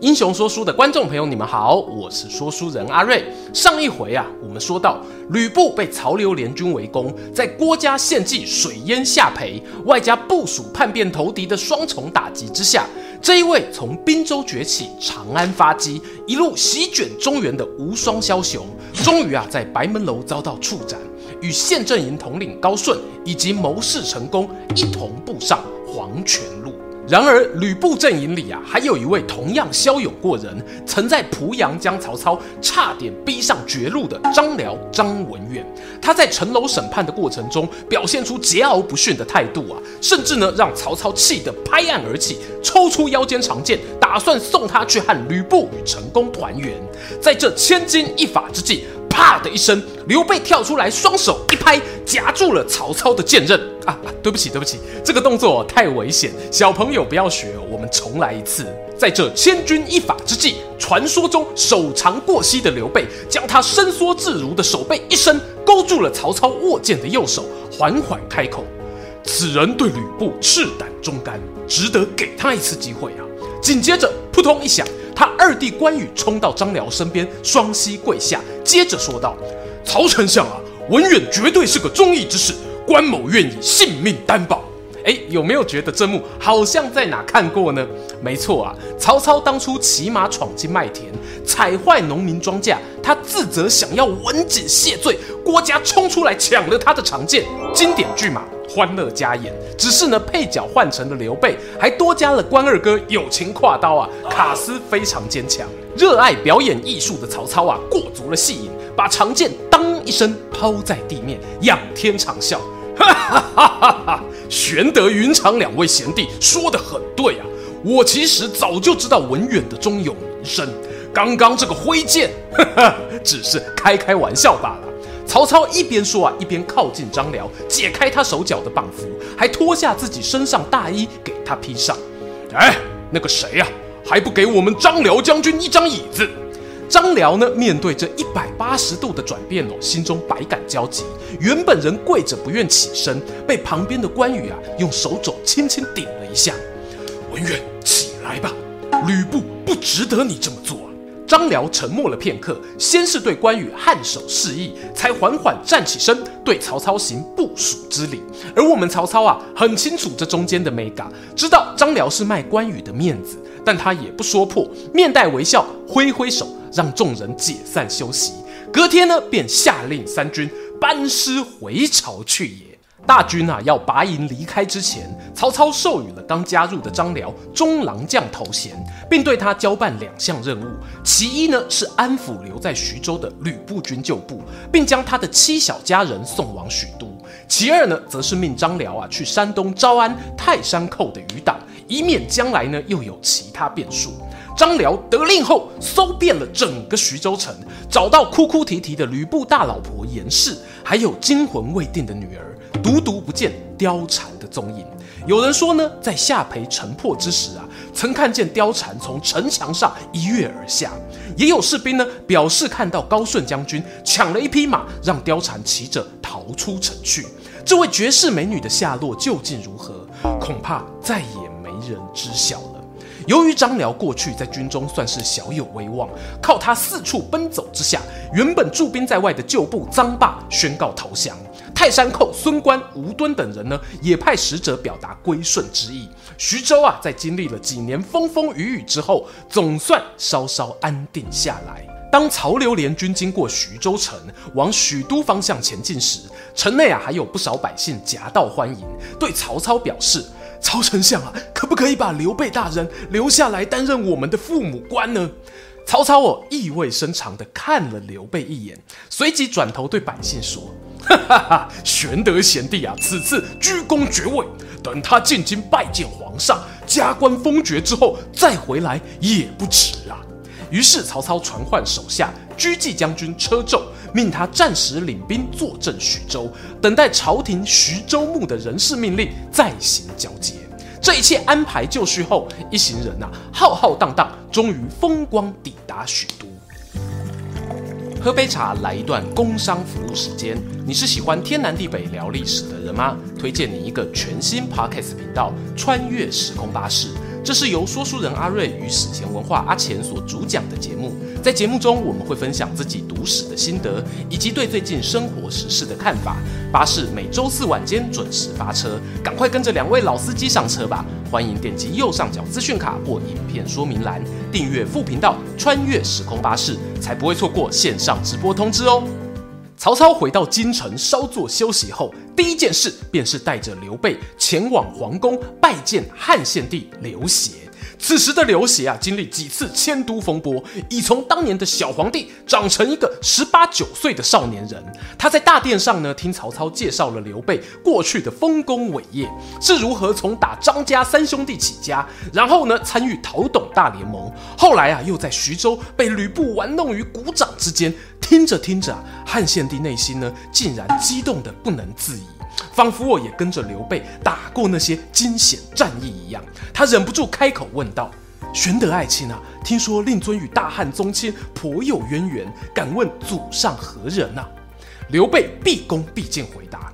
英雄说书的观众朋友，你们好，我是说书人阿瑞。上一回啊，我们说到吕布被曹刘联军围攻，在郭嘉献计水淹下邳，外加部署叛变投敌的双重打击之下，这一位从滨州崛起、长安发迹，一路席卷中原的无双枭雄，终于啊，在白门楼遭到处斩，与县阵营统领高顺以及谋士陈宫一同步上黄泉路。然而，吕布阵营里啊，还有一位同样骁勇过人，曾在濮阳将曹操差点逼上绝路的张辽张文远。他在城楼审判的过程中，表现出桀骜不驯的态度啊，甚至呢，让曹操气得拍案而起，抽出腰间长剑，打算送他去和吕布与陈宫团圆。在这千钧一发之际。啪的一声，刘备跳出来，双手一拍，夹住了曹操的剑刃。啊，对不起，对不起，这个动作太危险，小朋友不要学。我们重来一次。在这千钧一发之际，传说中手长过膝的刘备，将他伸缩自如的手背一伸，勾住了曹操握剑的右手，缓缓开口：“此人对吕布赤胆忠肝，值得给他一次机会啊！”紧接着，扑通一响。他二弟关羽冲到张辽身边，双膝跪下，接着说道：“曹丞相啊，文远绝对是个忠义之士，关某愿以性命担保。”哎，有没有觉得这幕好像在哪看过呢？没错啊，曹操当初骑马闯进麦田，踩坏农民庄稼，他自责想要文锦谢罪，郭嘉冲出来抢了他的长剑，经典剧码。欢乐加演，只是呢，配角换成了刘备，还多加了关二哥友情挎刀啊，卡斯非常坚强。热爱表演艺术的曹操啊，过足了戏瘾，把长剑当一声抛在地面，仰天长啸，哈哈哈哈哈！玄德、云长两位贤弟说的很对啊，我其实早就知道文远的忠勇名声，刚刚这个挥剑，哈哈，只是开开玩笑罢了。曹操一边说啊，一边靠近张辽，解开他手脚的绑缚，还脱下自己身上大衣给他披上。哎，那个谁呀、啊，还不给我们张辽将军一张椅子？张辽呢，面对这一百八十度的转变哦，心中百感交集。原本人跪着不愿起身，被旁边的关羽啊用手肘轻轻顶了一下。文远，起来吧，吕布不值得你这么做。啊张辽沉默了片刻，先是对关羽颔首示意，才缓缓站起身，对曹操行部属之礼。而我们曹操啊，很清楚这中间的 mega，，知道张辽是卖关羽的面子，但他也不说破，面带微笑，挥挥手，让众人解散休息。隔天呢，便下令三军班师回朝去也。大军啊，要拔营离开之前，曹操授予了刚加入的张辽中郎将头衔，并对他交办两项任务。其一呢，是安抚留在徐州的吕布军旧部，并将他的妻小家人送往许都；其二呢，则是命张辽啊去山东招安泰山寇的余党，以免将来呢又有其他变数。张辽得令后，搜遍了整个徐州城，找到哭哭啼啼的吕布大老婆严氏，还有惊魂未定的女儿。独独不见貂蝉的踪影。有人说呢，在下邳城破之时啊，曾看见貂蝉从城墙上一跃而下。也有士兵呢表示看到高顺将军抢了一匹马，让貂蝉骑着逃出城去。这位绝世美女的下落究竟如何，恐怕再也没人知晓了。由于张辽过去在军中算是小有威望，靠他四处奔走之下，原本驻兵在外的旧部臧霸宣告投降。泰山寇孙观、吴敦等人呢，也派使者表达归顺之意。徐州啊，在经历了几年风风雨雨之后，总算稍稍安定下来。当曹刘联军经过徐州城，往许都方向前进时，城内啊还有不少百姓夹道欢迎，对曹操表示：“曹丞相啊，可不可以把刘备大人留下来担任我们的父母官呢？”曹操哦，意味深长地看了刘备一眼，随即转头对百姓说。哈 哈哈！玄德贤弟啊，此次居功爵位，等他进京拜见皇上，加官封爵之后再回来也不迟啊。于是曹操传唤手下车骑将军车胄，命他暂时领兵坐镇徐州，等待朝廷徐州牧的人事命令再行交接。这一切安排就绪后，一行人呐、浩浩荡荡，终于风光抵达许都。喝杯茶，来一段工商服务时间。你是喜欢天南地北聊历史的人吗？推荐你一个全新 Podcast 频道——穿越时空巴士。这是由说书人阿瑞与史前文化阿钱所主讲的节目。在节目中，我们会分享自己读史的心得，以及对最近生活时事的看法。巴士每周四晚间准时发车，赶快跟着两位老司机上车吧！欢迎点击右上角资讯卡或影片说明栏订阅副频道“穿越时空巴士”，才不会错过线上直播通知哦。曹操回到京城稍作休息后，第一件事便是带着刘备前往皇宫拜见汉献帝刘协。此时的刘协啊，经历几次迁都风波，已从当年的小皇帝长成一个十八九岁的少年人。他在大殿上呢，听曹操介绍了刘备过去的丰功伟业，是如何从打张家三兄弟起家，然后呢参与讨董大联盟，后来啊又在徐州被吕布玩弄于股掌之间。听着听着，汉献帝内心呢竟然激动的不能自已。仿佛我也跟着刘备打过那些惊险战役一样，他忍不住开口问道：“玄德爱卿啊，听说令尊与大汉宗亲颇有渊源，敢问祖上何人啊？”刘备毕恭毕敬回答：“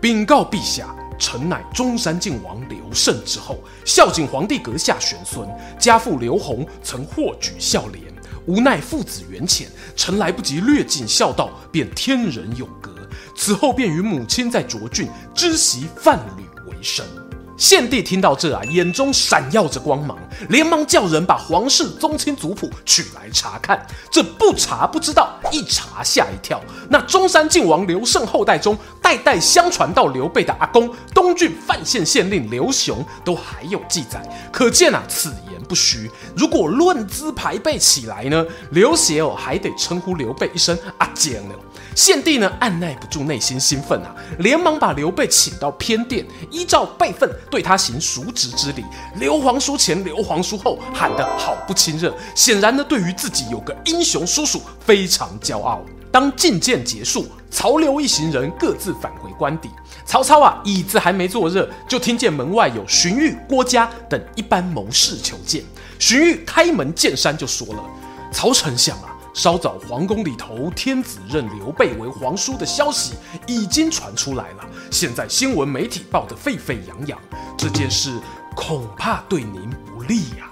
禀告陛下，臣乃中山靖王刘胜之后，孝景皇帝阁下玄孙，家父刘弘曾获举孝廉，无奈父子缘浅，臣来不及略尽孝道，便天人永隔。”此后便与母亲在涿郡织席贩履为生。献帝听到这啊，眼中闪耀着光芒，连忙叫人把皇室宗亲族谱取来查看。这不查不知道，一查吓一跳。那中山靖王刘胜后代中，代代相传到刘备的阿公东郡范县县令刘雄，都还有记载。可见啊，此言不虚。如果论资排辈起来呢，刘协哦还得称呼刘备一声阿坚呢。献帝呢，按捺不住内心兴奋啊，连忙把刘备请到偏殿，依照辈分对他行叔侄之礼。刘皇叔前，刘皇叔后，喊得好不亲热。显然呢，对于自己有个英雄叔叔非常骄傲。当觐见结束，曹刘一行人各自返回官邸。曹操啊，椅子还没坐热，就听见门外有荀彧、郭嘉等一般谋士求见。荀彧开门见山就说了：“曹丞相啊。”稍早，皇宫里头天子认刘备为皇叔的消息已经传出来了。现在新闻媒体报得沸沸扬扬，这件事恐怕对您不利呀。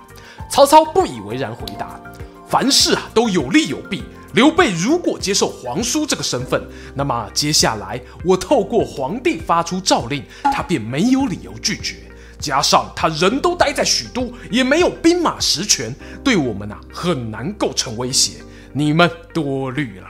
曹操不以为然回答：“凡事啊都有利有弊。刘备如果接受皇叔这个身份，那么接下来我透过皇帝发出诏令，他便没有理由拒绝。加上他人都待在许都，也没有兵马实权，对我们啊很难构成威胁。”你们多虑了，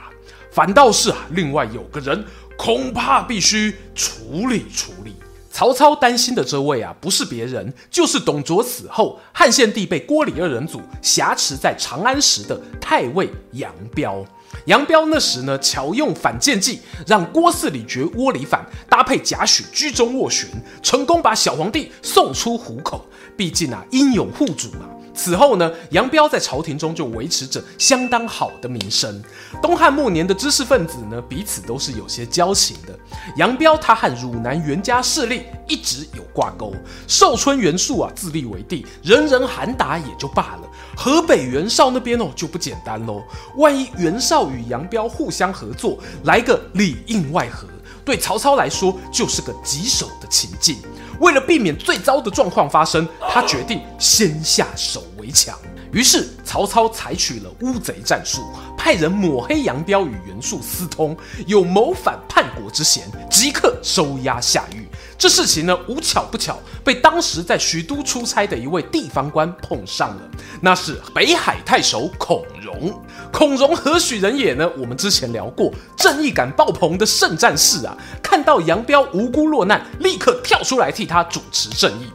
反倒是啊，另外有个人恐怕必须处理处理。曹操担心的这位啊，不是别人，就是董卓死后汉献帝被郭李二人组挟持在长安时的太尉杨彪。杨彪那时呢，巧用反间计，让郭汜李傕窝里反，搭配贾诩居中斡旋，成功把小皇帝送出虎口。毕竟啊，英勇护主嘛。此后呢，杨彪在朝廷中就维持着相当好的名声。东汉末年的知识分子呢，彼此都是有些交情的。杨彪他和汝南袁家势力一直有挂钩，寿春袁术啊自立为帝，人人喊打也就罢了。河北袁绍那边哦就不简单喽，万一袁绍与杨彪互相合作，来个里应外合。对曹操来说，就是个棘手的情境。为了避免最糟的状况发生，他决定先下手为强。于是，曹操采取了乌贼战术，派人抹黑杨彪与袁术私通，有谋反叛国之嫌，即刻收押下狱。这事情呢，无巧不巧，被当时在许都出差的一位地方官碰上了，那是北海太守孔融。孔融何许人也呢？我们之前聊过，正义感爆棚的圣战士啊，看到杨彪无辜落难，立刻跳出来替他主持正义。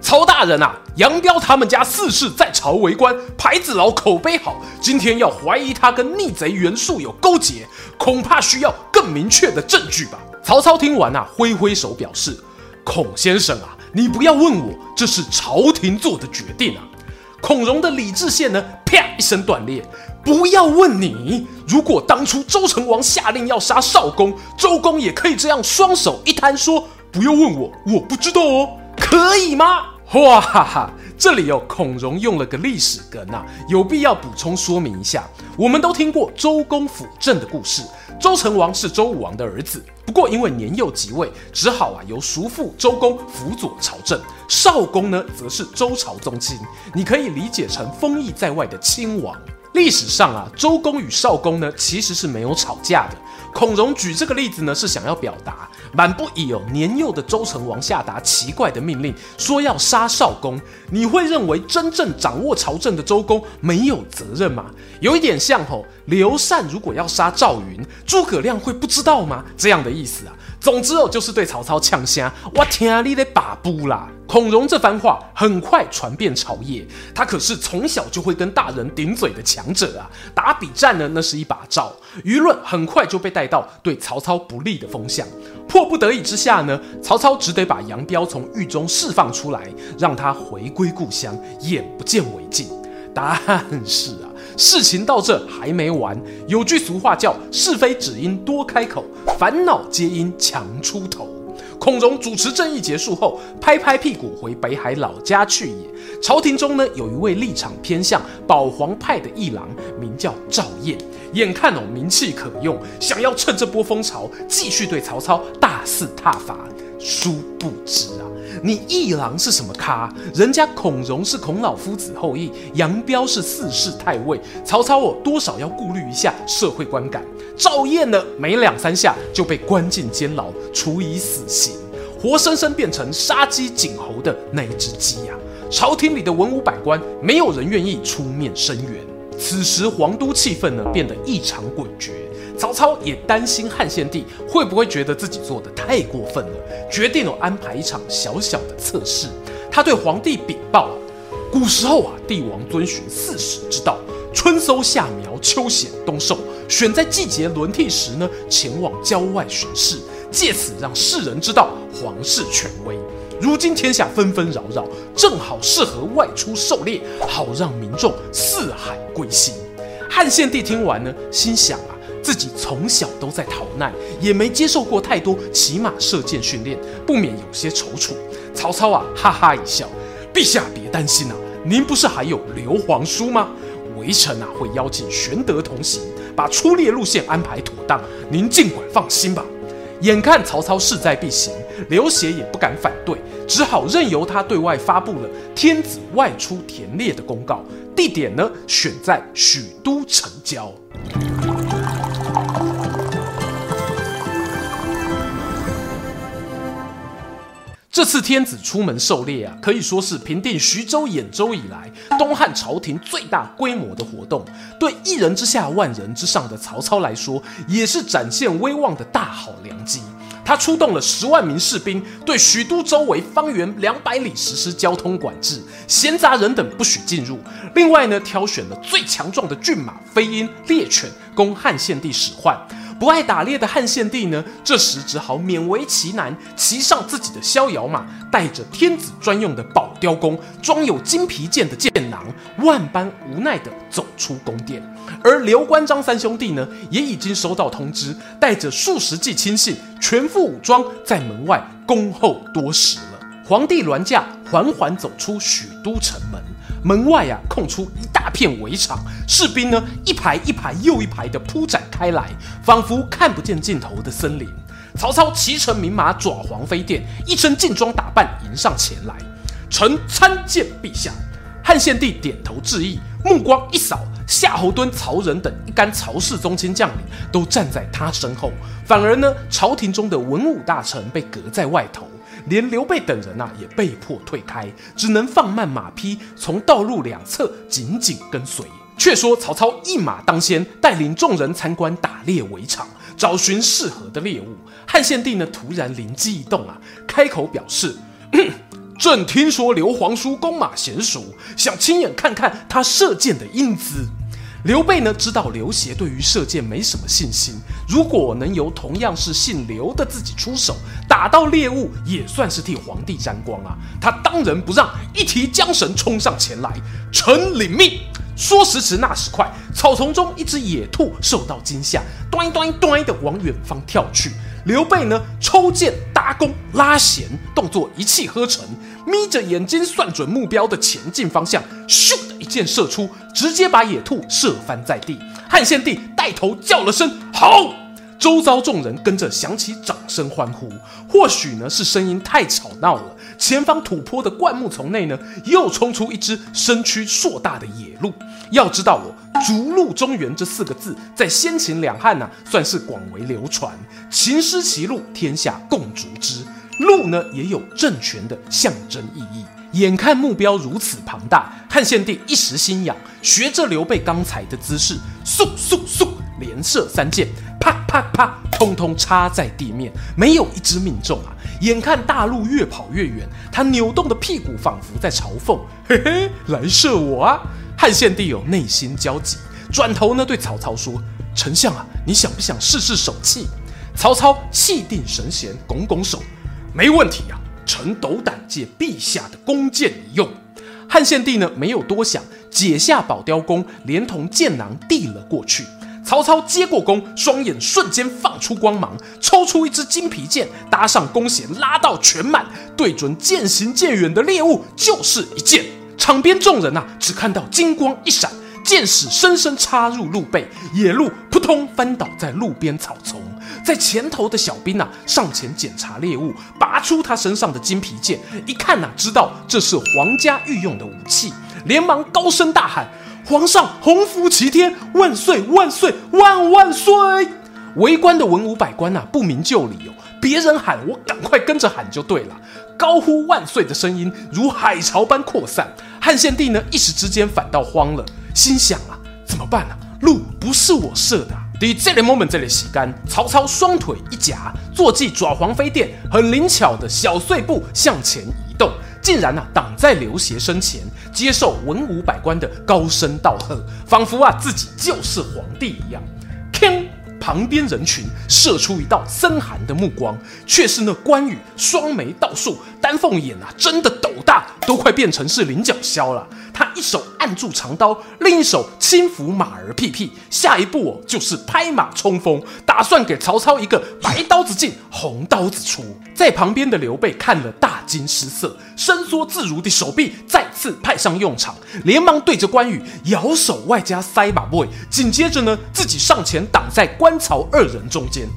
曹大人啊，杨彪他们家四世在朝为官，牌子老，口碑好，今天要怀疑他跟逆贼袁术有勾结，恐怕需要更明确的证据吧。曹操听完啊，挥挥手表示：“孔先生啊，你不要问我，这是朝廷做的决定啊。”孔融的理智线呢，啪一声断裂。不要问你，如果当初周成王下令要杀少公，周公也可以这样双手一摊说：“不要问我，我不知道哦。”可以吗？哇哈哈！这里哦，孔融用了个历史梗啊，有必要补充说明一下。我们都听过周公辅政的故事，周成王是周武王的儿子，不过因为年幼即位，只好啊由叔父周公辅佐朝政。少公呢，则是周朝宗亲，你可以理解成封邑在外的亲王。历史上啊，周公与少公呢其实是没有吵架的。孔融举这个例子呢，是想要表达，满不以有年幼的周成王下达奇怪的命令，说要杀少公，你会认为真正掌握朝政的周公没有责任吗？有一点像吼，刘禅如果要杀赵云，诸葛亮会不知道吗？这样的意思啊。总之哦，就是对曹操呛虾，我听你的把布啦。孔融这番话很快传遍朝野，他可是从小就会跟大人顶嘴的强者啊。打比战呢，那是一把照，舆论很快就被带到对曹操不利的风向。迫不得已之下呢，曹操只得把杨彪从狱中释放出来，让他回归故乡，眼不见为净。但是啊。事情到这还没完，有句俗话叫“是非只因多开口，烦恼皆因强出头”。孔融主持正义结束后，拍拍屁股回北海老家去也。朝廷中呢，有一位立场偏向保皇派的议郎，名叫赵彦，眼看哦名气可用，想要趁这波风潮继续对曹操大肆挞伐。殊不知啊。你一郎是什么咖？人家孔融是孔老夫子后裔，杨彪是四世太尉，曹操哦多少要顾虑一下社会观感。赵燕呢，没两三下就被关进监牢，处以死刑，活生生变成杀鸡儆猴的那一只鸡呀！朝廷里的文武百官，没有人愿意出面声援。此时皇都气氛呢，变得异常诡谲。曹操也担心汉献帝会不会觉得自己做的太过分了，决定了安排一场小小的测试。他对皇帝禀报：古时候啊，帝王遵循四时之道，春收夏苗，秋显冬收，选在季节轮替时呢，前往郊外巡视，借此让世人知道皇室权威。如今天下纷纷扰扰，正好适合外出狩猎，好让民众四海归心。汉献帝听完呢，心想啊。自己从小都在逃难，也没接受过太多骑马射箭训练，不免有些踌躇。曹操啊，哈哈一笑：“陛下别担心啊，您不是还有刘皇叔吗？微臣啊会邀请玄德同行，把出猎路线安排妥当，您尽管放心吧。”眼看曹操势在必行，刘协也不敢反对，只好任由他对外发布了天子外出田猎的公告，地点呢选在许都城郊。这次天子出门狩猎啊，可以说是平定徐州、兖州以来东汉朝廷最大规模的活动。对一人之下、万人之上的曹操来说，也是展现威望的大好良机。他出动了十万名士兵，对许都周围方圆两百里实施交通管制，闲杂人等不许进入。另外呢，挑选了最强壮的骏马、飞鹰、猎犬，供汉献帝使唤。不爱打猎的汉献帝呢，这时只好勉为其难，骑上自己的逍遥马，带着天子专用的宝雕弓，装有金皮箭的箭囊，万般无奈地走出宫殿。而刘关张三兄弟呢，也已经收到通知，带着数十骑亲信，全副武装，在门外恭候多时了。皇帝銮驾缓缓走出许都城门。门外啊，空出一大片围场，士兵呢，一排一排又一排的铺展开来，仿佛看不见尽头的森林。曹操骑乘名马，爪黄飞电，一身劲装打扮迎上前来，臣参见陛下。汉献帝点头致意，目光一扫，夏侯惇、曹仁等一干曹氏宗亲将领都站在他身后，反而呢，朝廷中的文武大臣被隔在外头。连刘备等人呐、也被迫退开，只能放慢马匹，从道路两侧紧紧跟随。却说曹操一马当先，带领众人参观打猎围场，找寻适合的猎物。汉献帝呢突然灵机一动啊，开口表示：“朕听说刘皇叔弓马娴熟，想亲眼看看他射箭的英姿。”刘备呢知道刘协对于射箭没什么信心，如果能由同样是姓刘的自己出手打到猎物，也算是替皇帝沾光啊！他当仁不让，一提缰绳冲上前来，臣领命。说时迟，那时快，草丛中一只野兔受到惊吓，端端端的往远方跳去。刘备呢，抽剑搭弓拉弦，动作一气呵成，眯着眼睛算准目标的前进方向，咻的一箭射出，直接把野兔射翻在地。汉献帝带头叫了声好。周遭众人跟着响起掌声欢呼，或许呢是声音太吵闹了。前方土坡的灌木丛内呢，又冲出一只身躯硕大的野鹿。要知道哦，“逐鹿中原”这四个字在先秦两汉呢、算是广为流传。秦失其鹿，天下共逐之。鹿呢，也有政权的象征意义。眼看目标如此庞大，汉献帝一时心痒，学着刘备刚才的姿势，嗖嗖嗖，连射三箭。啪啪啪，通通插在地面，没有一只命中啊！眼看大鹿越跑越远，他扭动的屁股仿佛在嘲讽：“嘿嘿，来射我啊！”汉献帝有内心焦急，转头呢对曹操说：“丞相啊，你想不想试试手气？”曹操气定神闲，拱拱手：“没问题啊，臣斗胆借陛下的弓箭一用。”汉献帝呢没有多想，解下宝雕弓，连同箭囊递了过去。曹操接过弓，双眼瞬间放出光芒，抽出一支金皮箭，搭上弓弦，拉到全满，对准渐行渐远的猎物就是一箭。场边众人呐，只看到金光一闪，箭矢深深插入鹿背，野鹿扑通翻倒在路边草丛。在前头的小兵呐，上前检查猎物，拔出他身上的金皮箭，一看呐，知道这是皇家御用的武器，连忙高声大喊。皇上，洪福齐天，万岁万岁万万岁！围观的文武百官呐、啊，不明就里哦，别人喊，我赶快跟着喊就对了。高呼万岁的声音如海潮般扩散。汉献帝呢，一时之间反倒慌了，心想啊，怎么办啊？鹿不是我射的、啊。第这个 moment 这里洗干，曹操双腿一夹，坐骑爪黄飞电，很灵巧的小碎步向前移动。竟然啊，挡在刘协身前，接受文武百官的高声道贺，仿佛啊自己就是皇帝一样。锵！旁边人群射出一道森寒的目光，却是那关羽双眉倒竖，丹凤眼啊，真的斗大，都快变成是菱角削了。他一手按住长刀，另一手轻抚马儿屁屁，下一步哦就是拍马冲锋，打算给曹操一个白刀子进红刀子出。在旁边的刘备看了大惊失色，伸缩自如的手臂再次派上用场，连忙对着关羽摇手外加塞把 boy，紧接着呢自己上前挡在关。曹二人中间，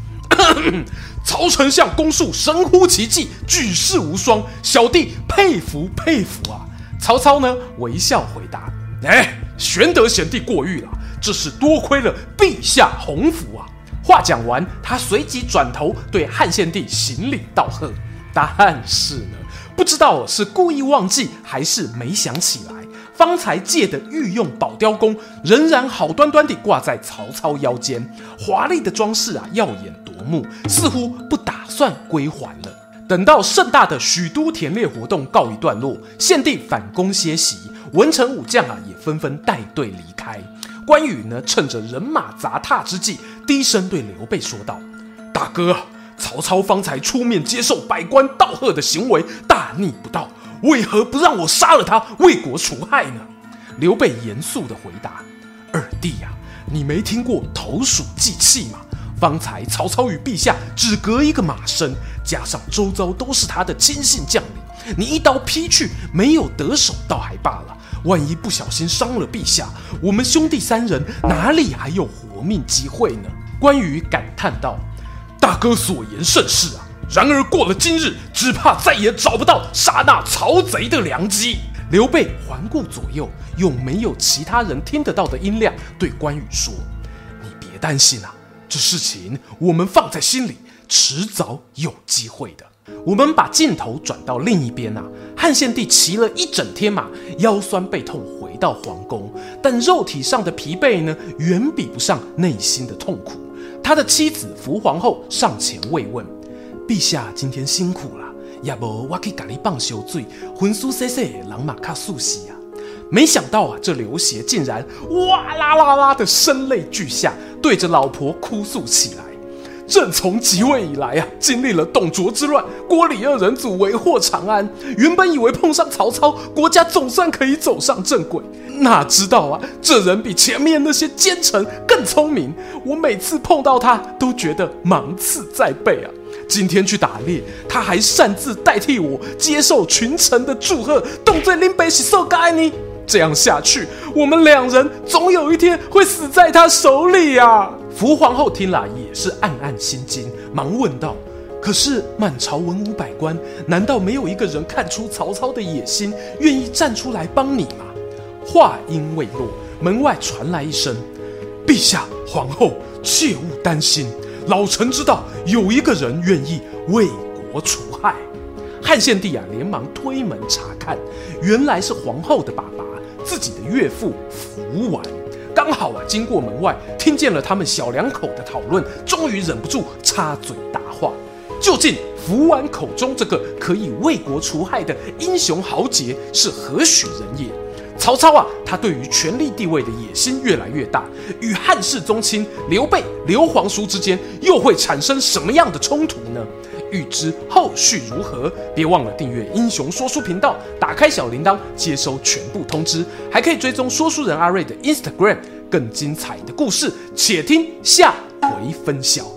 曹丞相攻术神乎其技，举世无双，小弟佩服佩服啊！曹操呢微笑回答：“哎，玄德贤弟过誉了，这是多亏了陛下洪福啊！”话讲完，他随即转头对汉献帝行礼道贺。但是呢，不知道是故意忘记还是没想起来。方才借的御用宝雕弓，仍然好端端地挂在曹操腰间，华丽的装饰啊，耀眼夺目，似乎不打算归还了。等到盛大的许都田猎活动告一段落，献帝返宫歇息，文臣武将啊也纷纷带队离开。关羽呢，趁着人马杂沓之际，低声对刘备说道：“大哥，曹操方才出面接受百官道贺的行为，大逆不道。”为何不让我杀了他，为国除害呢？刘备严肃地回答：“二弟呀、啊，你没听过投鼠忌器吗？方才曹操与陛下只隔一个马身，加上周遭都是他的亲信将领，你一刀劈去，没有得手倒还罢了，万一不小心伤了陛下，我们兄弟三人哪里还有活命机会呢？”关羽感叹道：“大哥所言甚是啊。”然而过了今日，只怕再也找不到杀那曹贼的良机。刘备环顾左右，用没有其他人听得到的音量对关羽说：“你别担心啊，这事情我们放在心里，迟早有机会的。”我们把镜头转到另一边啊，汉献帝骑了一整天马，腰酸背痛回到皇宫，但肉体上的疲惫呢，远比不上内心的痛苦。他的妻子伏皇后上前慰问。陛下今天辛苦了，要不我可以给你放小水，浑苏洗洗，人马卡素西啊！没想到啊，这刘协竟然哇啦啦啦的声泪俱下，对着老婆哭诉起来。正从即位以来啊，经历了董卓之乱，郭李二人组为祸长安。原本以为碰上曹操，国家总算可以走上正轨，哪知道啊，这人比前面那些奸臣更聪明。我每次碰到他，都觉得芒刺在背啊。今天去打猎，他还擅自代替我接受群臣的祝贺，动罪拎北喜受该你。这样下去，我们两人总有一天会死在他手里啊！福皇后听了也是暗暗心惊，忙问道：“可是满朝文武百官，难道没有一个人看出曹操的野心，愿意站出来帮你吗？”话音未落，门外传来一声：“陛下，皇后，切勿担心。”老臣知道有一个人愿意为国除害，汉献帝啊，连忙推门查看，原来是皇后的爸爸，自己的岳父福完。刚好啊，经过门外，听见了他们小两口的讨论，终于忍不住插嘴答话：究竟福完口中这个可以为国除害的英雄豪杰是何许人也？曹操啊，他对于权力地位的野心越来越大，与汉室宗亲刘备、刘皇叔之间又会产生什么样的冲突呢？预知后续如何，别忘了订阅英雄说书频道，打开小铃铛接收全部通知，还可以追踪说书人阿瑞的 Instagram，更精彩的故事，且听下回分晓。